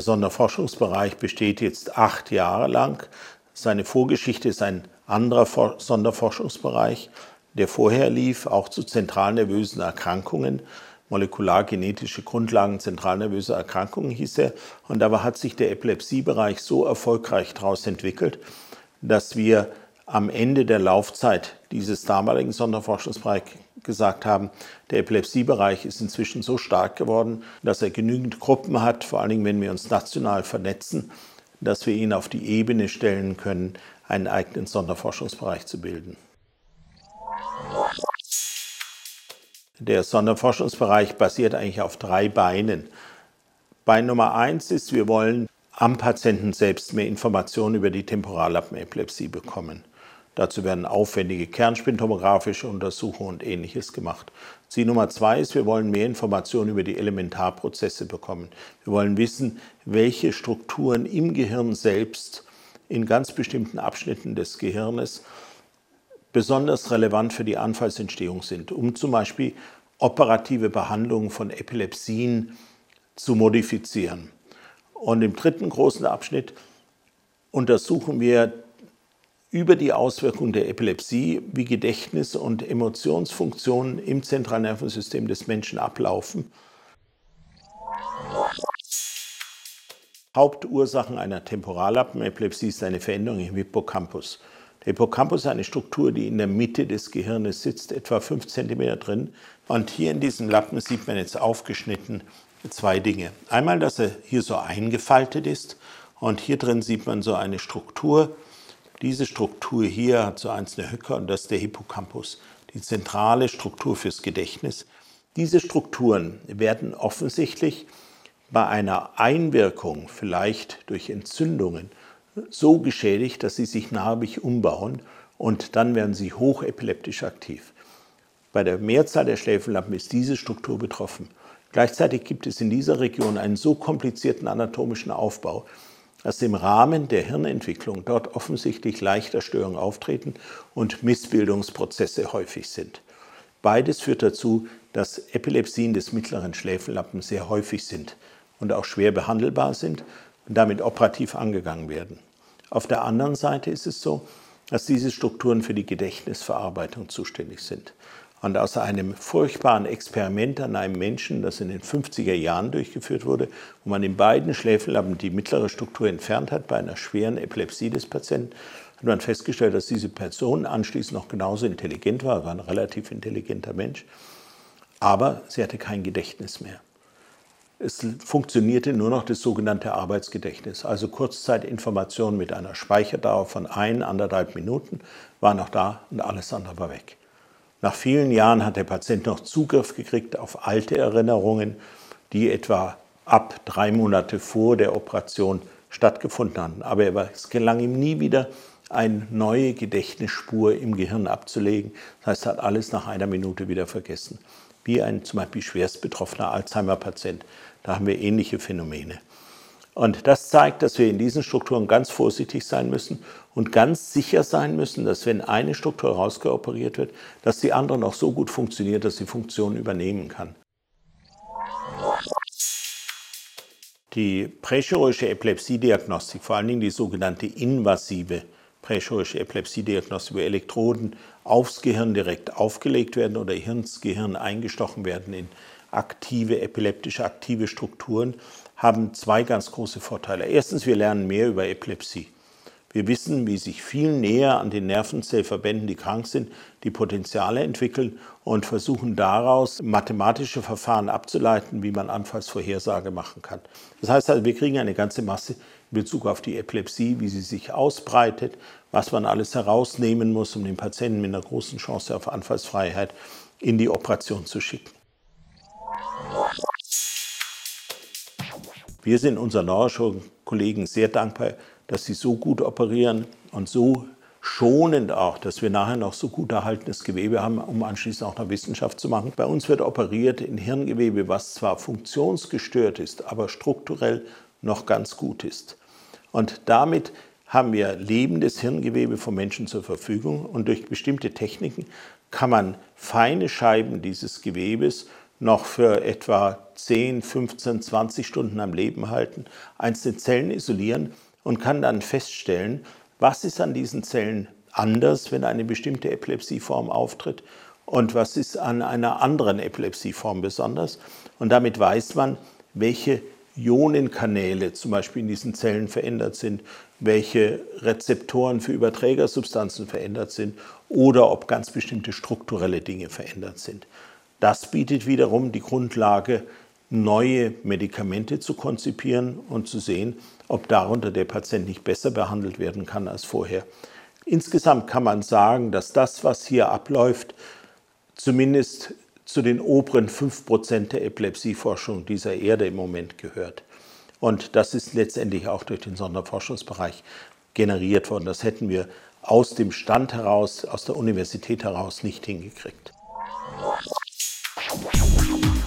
Sonderforschungsbereich besteht jetzt acht Jahre lang. Seine Vorgeschichte ist ein anderer Sonderforschungsbereich, der vorher lief, auch zu zentralnervösen Erkrankungen. Molekulargenetische Grundlagen zentralnervöser Erkrankungen hieß er. Und dabei hat sich der Epilepsiebereich so erfolgreich daraus entwickelt, dass wir am Ende der Laufzeit dieses damaligen Sonderforschungsbereichs gesagt haben, der Epilepsiebereich ist inzwischen so stark geworden, dass er genügend Gruppen hat, vor allen Dingen, wenn wir uns national vernetzen, dass wir ihn auf die Ebene stellen können, einen eigenen Sonderforschungsbereich zu bilden. Der Sonderforschungsbereich basiert eigentlich auf drei Beinen. Bein Nummer eins ist, wir wollen am Patienten selbst mehr Informationen über die Temporallappenepilepsie bekommen. Dazu werden aufwendige kernspintomografische Untersuchungen und ähnliches gemacht. Ziel Nummer zwei ist, wir wollen mehr Informationen über die Elementarprozesse bekommen. Wir wollen wissen, welche Strukturen im Gehirn selbst in ganz bestimmten Abschnitten des Gehirnes besonders relevant für die Anfallsentstehung sind, um zum Beispiel operative Behandlungen von Epilepsien zu modifizieren. Und im dritten großen Abschnitt untersuchen wir über die Auswirkungen der Epilepsie, wie Gedächtnis und Emotionsfunktionen im Zentralnervensystem des Menschen ablaufen. Hauptursachen einer Temporallappenepilepsie ist eine Veränderung im Hippocampus. Der Hippocampus ist eine Struktur, die in der Mitte des Gehirnes sitzt, etwa 5 cm drin. Und hier in diesem Lappen sieht man jetzt aufgeschnitten zwei Dinge. Einmal, dass er hier so eingefaltet ist und hier drin sieht man so eine Struktur, diese Struktur hier hat so einzelne Höcker und das ist der Hippocampus, die zentrale Struktur fürs Gedächtnis. Diese Strukturen werden offensichtlich bei einer Einwirkung, vielleicht durch Entzündungen, so geschädigt, dass sie sich narbig umbauen und dann werden sie hochepileptisch aktiv. Bei der Mehrzahl der Schläfenlappen ist diese Struktur betroffen. Gleichzeitig gibt es in dieser Region einen so komplizierten anatomischen Aufbau, dass im Rahmen der Hirnentwicklung dort offensichtlich leichter Störungen auftreten und Missbildungsprozesse häufig sind. Beides führt dazu, dass Epilepsien des mittleren Schläfenlappen sehr häufig sind und auch schwer behandelbar sind und damit operativ angegangen werden. Auf der anderen Seite ist es so, dass diese Strukturen für die Gedächtnisverarbeitung zuständig sind. Und aus einem furchtbaren Experiment an einem Menschen, das in den 50er Jahren durchgeführt wurde, wo man in beiden Schläfenlappen die mittlere Struktur entfernt hat bei einer schweren Epilepsie des Patienten, hat man festgestellt, dass diese Person anschließend noch genauso intelligent war, war ein relativ intelligenter Mensch, aber sie hatte kein Gedächtnis mehr. Es funktionierte nur noch das sogenannte Arbeitsgedächtnis, also Kurzzeitinformationen mit einer Speicherdauer von ein, anderthalb Minuten war noch da und alles andere war weg. Nach vielen Jahren hat der Patient noch Zugriff gekriegt auf alte Erinnerungen, die etwa ab drei Monate vor der Operation stattgefunden hatten. Aber es gelang ihm nie wieder, eine neue Gedächtnisspur im Gehirn abzulegen. Das heißt, er hat alles nach einer Minute wieder vergessen. Wie ein zum Beispiel schwerst betroffener Alzheimer-Patient. Da haben wir ähnliche Phänomene. Und das zeigt, dass wir in diesen Strukturen ganz vorsichtig sein müssen und ganz sicher sein müssen, dass wenn eine Struktur rausgeoperiert wird, dass die andere noch so gut funktioniert, dass sie Funktion übernehmen kann. Die prächirurgische Epilepsiediagnostik, vor allen Dingen die sogenannte invasive prächirurgische Epilepsiediagnostik, wo Elektroden aufs Gehirn direkt aufgelegt werden oder ins Gehirn eingestochen werden in aktive, epileptische aktive Strukturen, haben zwei ganz große Vorteile. Erstens, wir lernen mehr über Epilepsie. Wir wissen, wie sich viel näher an den Nervenzellverbänden, die krank sind, die Potenziale entwickeln und versuchen daraus mathematische Verfahren abzuleiten, wie man Anfallsvorhersage machen kann. Das heißt also, wir kriegen eine ganze Masse in Bezug auf die Epilepsie, wie sie sich ausbreitet, was man alles herausnehmen muss, um den Patienten mit einer großen Chance auf Anfallsfreiheit in die Operation zu schicken. Wir sind unseren Neurochirurgen-Kollegen sehr dankbar, dass sie so gut operieren und so schonend auch, dass wir nachher noch so gut erhaltenes Gewebe haben, um anschließend auch noch Wissenschaft zu machen. Bei uns wird operiert in Hirngewebe, was zwar funktionsgestört ist, aber strukturell noch ganz gut ist. Und damit haben wir lebendes Hirngewebe vom Menschen zur Verfügung und durch bestimmte Techniken kann man feine Scheiben dieses Gewebes noch für etwa 10, 15, 20 Stunden am Leben halten, einzelne Zellen isolieren und kann dann feststellen, was ist an diesen Zellen anders, wenn eine bestimmte Epilepsieform auftritt und was ist an einer anderen Epilepsieform besonders. Und damit weiß man, welche Ionenkanäle zum Beispiel in diesen Zellen verändert sind, welche Rezeptoren für Überträgersubstanzen verändert sind oder ob ganz bestimmte strukturelle Dinge verändert sind. Das bietet wiederum die Grundlage, neue Medikamente zu konzipieren und zu sehen, ob darunter der Patient nicht besser behandelt werden kann als vorher. Insgesamt kann man sagen, dass das, was hier abläuft, zumindest zu den oberen 5% der Epilepsieforschung dieser Erde im Moment gehört. Und das ist letztendlich auch durch den Sonderforschungsbereich generiert worden. Das hätten wir aus dem Stand heraus, aus der Universität heraus nicht hingekriegt. Thank you.